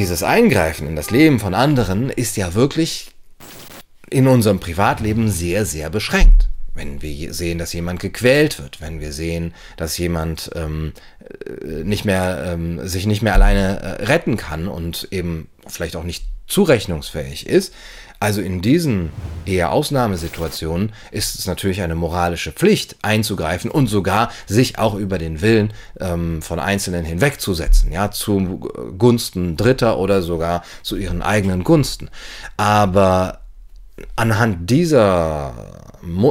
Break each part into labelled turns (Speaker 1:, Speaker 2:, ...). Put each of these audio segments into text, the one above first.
Speaker 1: dieses Eingreifen in das Leben von anderen ist ja wirklich in unserem Privatleben sehr, sehr beschränkt. Wenn wir sehen, dass jemand gequält wird, wenn wir sehen, dass jemand ähm, äh, nicht mehr, ähm, sich nicht mehr alleine äh, retten kann und eben vielleicht auch nicht zurechnungsfähig ist. Also in diesen eher Ausnahmesituationen ist es natürlich eine moralische Pflicht einzugreifen und sogar sich auch über den Willen ähm, von Einzelnen hinwegzusetzen, ja, zu Gunsten Dritter oder sogar zu ihren eigenen Gunsten. Aber anhand dieser,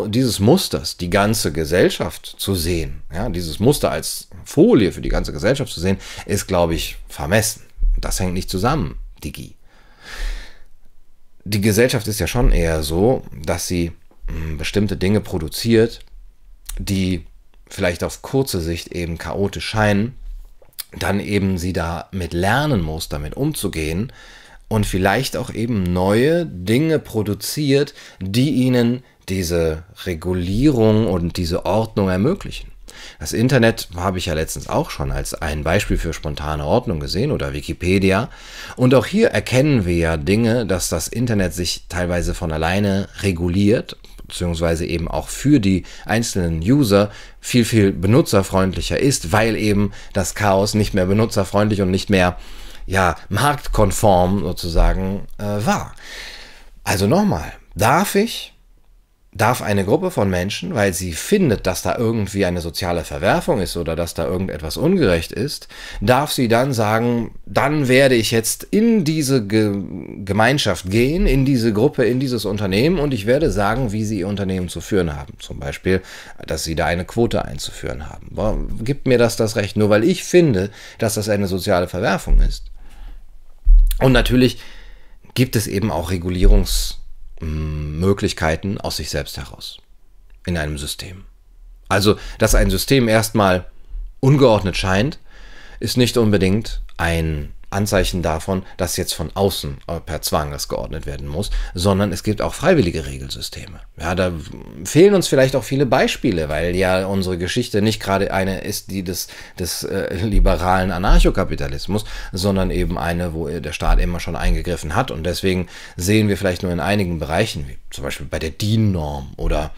Speaker 1: dieses Musters die ganze Gesellschaft zu sehen, ja, dieses Muster als Folie für die ganze Gesellschaft zu sehen, ist, glaube ich, vermessen. Das hängt nicht zusammen, Digi. Die Gesellschaft ist ja schon eher so, dass sie hm, bestimmte Dinge produziert, die vielleicht auf kurze Sicht eben chaotisch scheinen, dann eben sie damit lernen muss, damit umzugehen, und vielleicht auch eben neue Dinge produziert, die ihnen diese Regulierung und diese Ordnung ermöglichen. Das Internet habe ich ja letztens auch schon als ein Beispiel für spontane Ordnung gesehen oder Wikipedia. Und auch hier erkennen wir ja Dinge, dass das Internet sich teilweise von alleine reguliert, beziehungsweise eben auch für die einzelnen User viel, viel benutzerfreundlicher ist, weil eben das Chaos nicht mehr benutzerfreundlich und nicht mehr ja, marktkonform sozusagen äh, war. Also nochmal, darf ich, darf eine Gruppe von Menschen, weil sie findet, dass da irgendwie eine soziale Verwerfung ist oder dass da irgendetwas ungerecht ist, darf sie dann sagen, dann werde ich jetzt in diese Ge Gemeinschaft gehen, in diese Gruppe, in dieses Unternehmen und ich werde sagen, wie sie ihr Unternehmen zu führen haben. Zum Beispiel, dass sie da eine Quote einzuführen haben. Gibt mir das das Recht, nur weil ich finde, dass das eine soziale Verwerfung ist? Und natürlich gibt es eben auch Regulierungsmöglichkeiten aus sich selbst heraus in einem System. Also, dass ein System erstmal ungeordnet scheint, ist nicht unbedingt ein Anzeichen davon, dass jetzt von außen äh, per Zwang das geordnet werden muss, sondern es gibt auch freiwillige Regelsysteme. Ja, da fehlen uns vielleicht auch viele Beispiele, weil ja unsere Geschichte nicht gerade eine ist, die des, des äh, liberalen Anarchokapitalismus, sondern eben eine, wo der Staat immer schon eingegriffen hat. Und deswegen sehen wir vielleicht nur in einigen Bereichen, wie zum Beispiel bei der DIN-Norm oder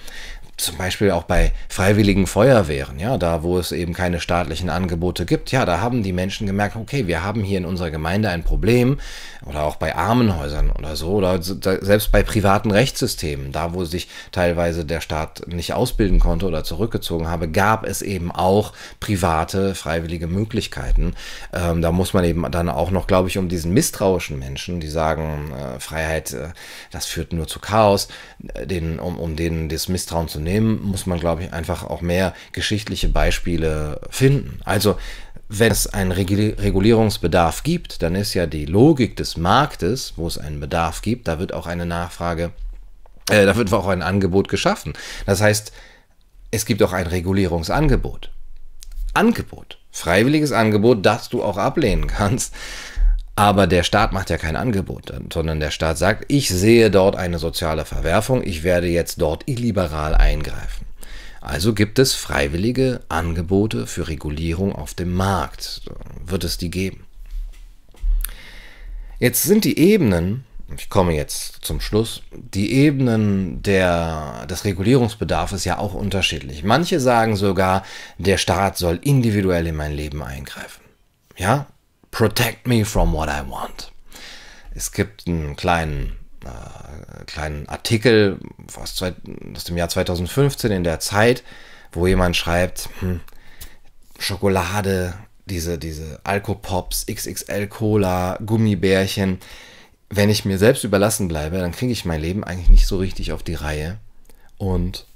Speaker 1: zum Beispiel auch bei freiwilligen Feuerwehren, ja, da wo es eben keine staatlichen Angebote gibt, ja, da haben die Menschen gemerkt, okay, wir haben hier in unserer Gemeinde ein Problem oder auch bei Armenhäusern oder so oder selbst bei privaten Rechtssystemen, da wo sich teilweise der Staat nicht ausbilden konnte oder zurückgezogen habe, gab es eben auch private freiwillige Möglichkeiten. Ähm, da muss man eben dann auch noch, glaube ich, um diesen misstrauischen Menschen, die sagen, äh, Freiheit, äh, das führt nur zu Chaos, äh, den, um, um denen das Misstrauen zu nehmen nehmen, muss man, glaube ich, einfach auch mehr geschichtliche Beispiele finden. Also wenn es einen Regulierungsbedarf gibt, dann ist ja die Logik des Marktes, wo es einen Bedarf gibt, da wird auch eine Nachfrage, äh, da wird auch ein Angebot geschaffen. Das heißt, es gibt auch ein Regulierungsangebot. Angebot. Freiwilliges Angebot, das du auch ablehnen kannst. Aber der Staat macht ja kein Angebot, sondern der Staat sagt, ich sehe dort eine soziale Verwerfung, ich werde jetzt dort illiberal eingreifen. Also gibt es freiwillige Angebote für Regulierung auf dem Markt. Wird es die geben? Jetzt sind die Ebenen, ich komme jetzt zum Schluss, die Ebenen der, des Regulierungsbedarfs ja auch unterschiedlich. Manche sagen sogar, der Staat soll individuell in mein Leben eingreifen. Ja, Protect me from what I want. Es gibt einen kleinen, äh, kleinen Artikel aus, aus, dem Jahr 2015 in der Zeit, wo jemand schreibt, hm, Schokolade, diese, diese Alkopops, XXL Cola, Gummibärchen. Wenn ich mir selbst überlassen bleibe, dann kriege ich mein Leben eigentlich nicht so richtig auf die Reihe. Und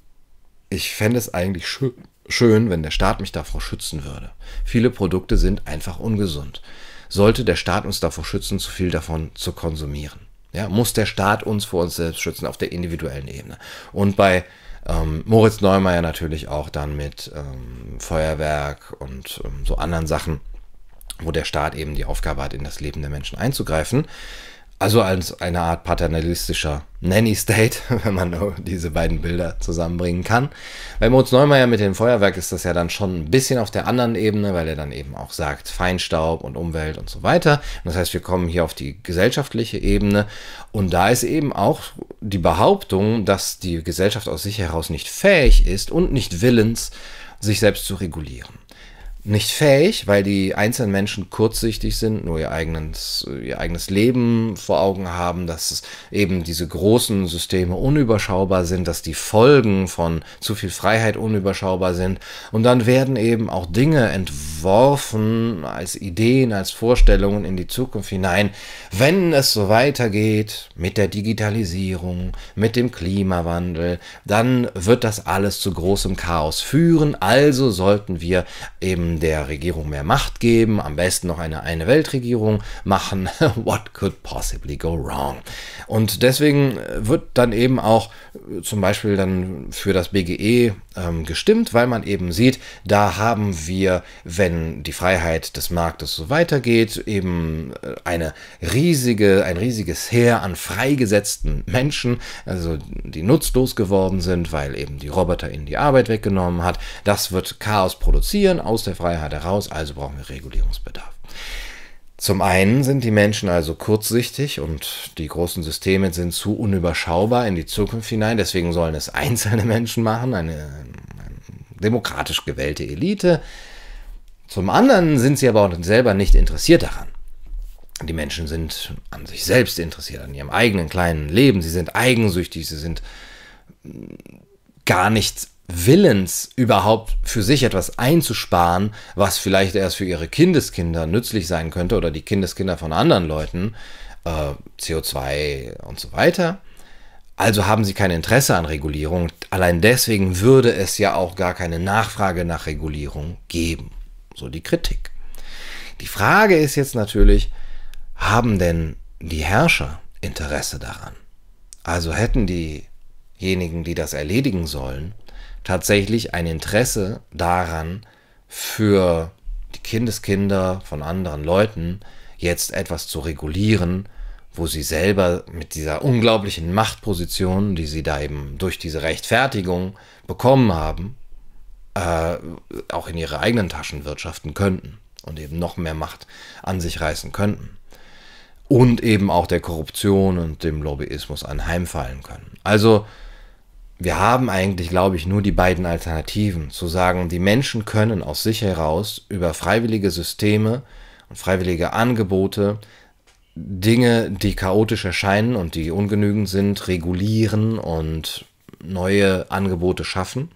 Speaker 1: ich fände es eigentlich schön, wenn der Staat mich davor schützen würde. Viele Produkte sind einfach ungesund sollte der Staat uns davor schützen, zu viel davon zu konsumieren. Ja, muss der Staat uns vor uns selbst schützen auf der individuellen Ebene. Und bei ähm, Moritz Neumeier natürlich auch dann mit ähm, Feuerwerk und ähm, so anderen Sachen, wo der Staat eben die Aufgabe hat, in das Leben der Menschen einzugreifen. Also als eine Art paternalistischer Nanny-State, wenn man diese beiden Bilder zusammenbringen kann. Bei Moritz Neumeier mit dem Feuerwerk ist das ja dann schon ein bisschen auf der anderen Ebene, weil er dann eben auch sagt Feinstaub und Umwelt und so weiter. Das heißt, wir kommen hier auf die gesellschaftliche Ebene und da ist eben auch die Behauptung, dass die Gesellschaft aus sich heraus nicht fähig ist und nicht willens, sich selbst zu regulieren nicht fähig, weil die einzelnen Menschen kurzsichtig sind, nur ihr eigenes, ihr eigenes Leben vor Augen haben, dass eben diese großen Systeme unüberschaubar sind, dass die Folgen von zu viel Freiheit unüberschaubar sind. Und dann werden eben auch Dinge entworfen als Ideen, als Vorstellungen in die Zukunft hinein, wenn es so weitergeht mit der Digitalisierung, mit dem Klimawandel, dann wird das alles zu großem Chaos führen. Also sollten wir eben der Regierung mehr Macht geben, am besten noch eine eine Weltregierung machen. What could possibly go wrong? Und deswegen wird dann eben auch äh, zum Beispiel dann für das BGE ähm, gestimmt, weil man eben sieht, da haben wir, wenn die Freiheit des Marktes so weitergeht, eben äh, eine riesige, ein riesiges Heer an freigesetzten Menschen, also die nutzlos geworden sind, weil eben die Roboter ihnen die Arbeit weggenommen hat. Das wird Chaos produzieren aus der Freiheit heraus, also brauchen wir Regulierungsbedarf. Zum einen sind die Menschen also kurzsichtig und die großen Systeme sind zu unüberschaubar in die Zukunft hinein. Deswegen sollen es einzelne Menschen machen, eine, eine demokratisch gewählte Elite. Zum anderen sind sie aber auch selber nicht interessiert daran. Die Menschen sind an sich selbst interessiert, an ihrem eigenen kleinen Leben. Sie sind eigensüchtig, sie sind gar nicht willens, überhaupt für sich etwas einzusparen, was vielleicht erst für ihre Kindeskinder nützlich sein könnte oder die Kindeskinder von anderen Leuten, äh, CO2 und so weiter. Also haben sie kein Interesse an Regulierung. Allein deswegen würde es ja auch gar keine Nachfrage nach Regulierung geben. So die Kritik. Die Frage ist jetzt natürlich, haben denn die Herrscher Interesse daran? Also hätten diejenigen, die das erledigen sollen, tatsächlich ein Interesse daran, für die Kindeskinder von anderen Leuten jetzt etwas zu regulieren, wo sie selber mit dieser unglaublichen Machtposition, die sie da eben durch diese Rechtfertigung bekommen haben, äh, auch in ihre eigenen Taschen wirtschaften könnten und eben noch mehr Macht an sich reißen könnten. Und eben auch der Korruption und dem Lobbyismus anheimfallen können. Also wir haben eigentlich, glaube ich, nur die beiden Alternativen. Zu sagen, die Menschen können aus sich heraus über freiwillige Systeme und freiwillige Angebote Dinge, die chaotisch erscheinen und die ungenügend sind, regulieren und neue Angebote schaffen.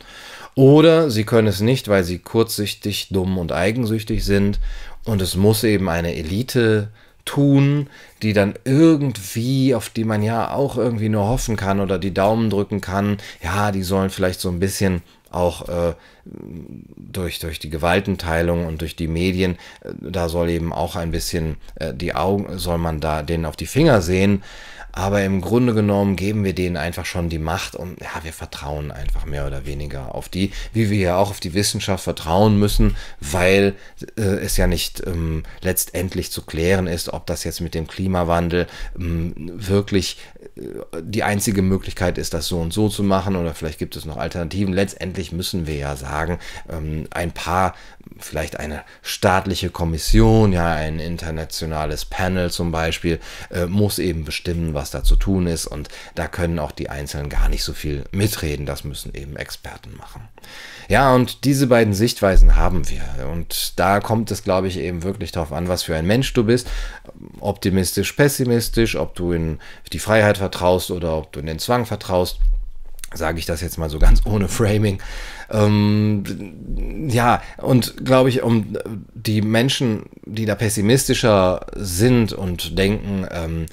Speaker 1: Oder sie können es nicht, weil sie kurzsichtig, dumm und eigensüchtig sind. Und es muss eben eine Elite tun, die dann irgendwie, auf die man ja auch irgendwie nur hoffen kann oder die Daumen drücken kann, ja, die sollen vielleicht so ein bisschen auch äh, durch, durch die Gewaltenteilung und durch die Medien, äh, da soll eben auch ein bisschen äh, die Augen, soll man da denen auf die Finger sehen. Aber im Grunde genommen geben wir denen einfach schon die Macht und ja, wir vertrauen einfach mehr oder weniger auf die, wie wir ja auch auf die Wissenschaft vertrauen müssen, weil äh, es ja nicht ähm, letztendlich zu klären ist, ob das jetzt mit dem Klimawandel ähm, wirklich die einzige Möglichkeit ist, das so und so zu machen oder vielleicht gibt es noch Alternativen. Letztendlich müssen wir ja sagen, ähm, ein paar vielleicht eine staatliche Kommission, ja, ein internationales Panel zum Beispiel, äh, muss eben bestimmen, was da zu tun ist. Und da können auch die Einzelnen gar nicht so viel mitreden. Das müssen eben Experten machen. Ja, und diese beiden Sichtweisen haben wir. Und da kommt es, glaube ich, eben wirklich darauf an, was für ein Mensch du bist. Optimistisch, pessimistisch, ob du in die Freiheit vertraust oder ob du in den Zwang vertraust sage ich das jetzt mal so ganz ohne Framing. Ähm, ja, und glaube ich, um die Menschen, die da pessimistischer sind und denken, ähm,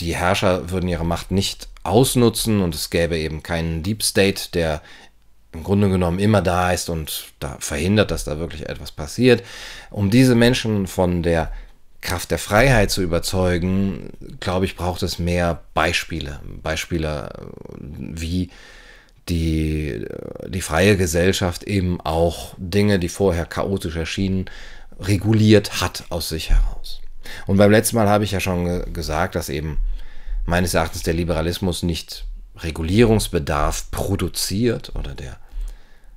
Speaker 1: die Herrscher würden ihre Macht nicht ausnutzen und es gäbe eben keinen Deep State, der im Grunde genommen immer da ist und da verhindert, dass da wirklich etwas passiert. Um diese Menschen von der Kraft der Freiheit zu überzeugen, glaube ich, braucht es mehr Beispiele. Beispiele, wie die, die freie Gesellschaft eben auch Dinge, die vorher chaotisch erschienen, reguliert hat aus sich heraus. Und beim letzten Mal habe ich ja schon ge gesagt, dass eben meines Erachtens der Liberalismus nicht Regulierungsbedarf produziert oder der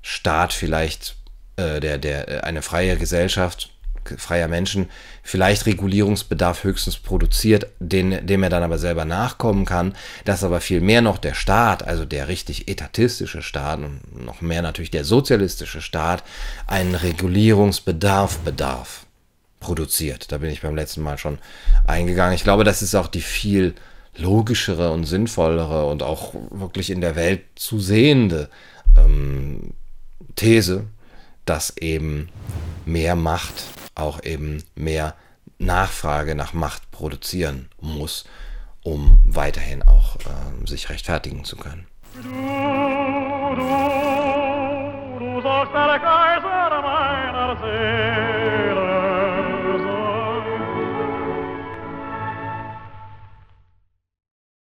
Speaker 1: Staat vielleicht, äh, der, der, eine freie Gesellschaft freier Menschen vielleicht Regulierungsbedarf höchstens produziert, den, dem er dann aber selber nachkommen kann, dass aber viel mehr noch der Staat, also der richtig etatistische Staat und noch mehr natürlich der sozialistische Staat, einen Regulierungsbedarf bedarf produziert. Da bin ich beim letzten Mal schon eingegangen. Ich glaube, das ist auch die viel logischere und sinnvollere und auch wirklich in der Welt zu sehende ähm, These, dass eben mehr Macht auch eben mehr Nachfrage nach Macht produzieren muss, um weiterhin auch äh, sich rechtfertigen zu können. Du, du, du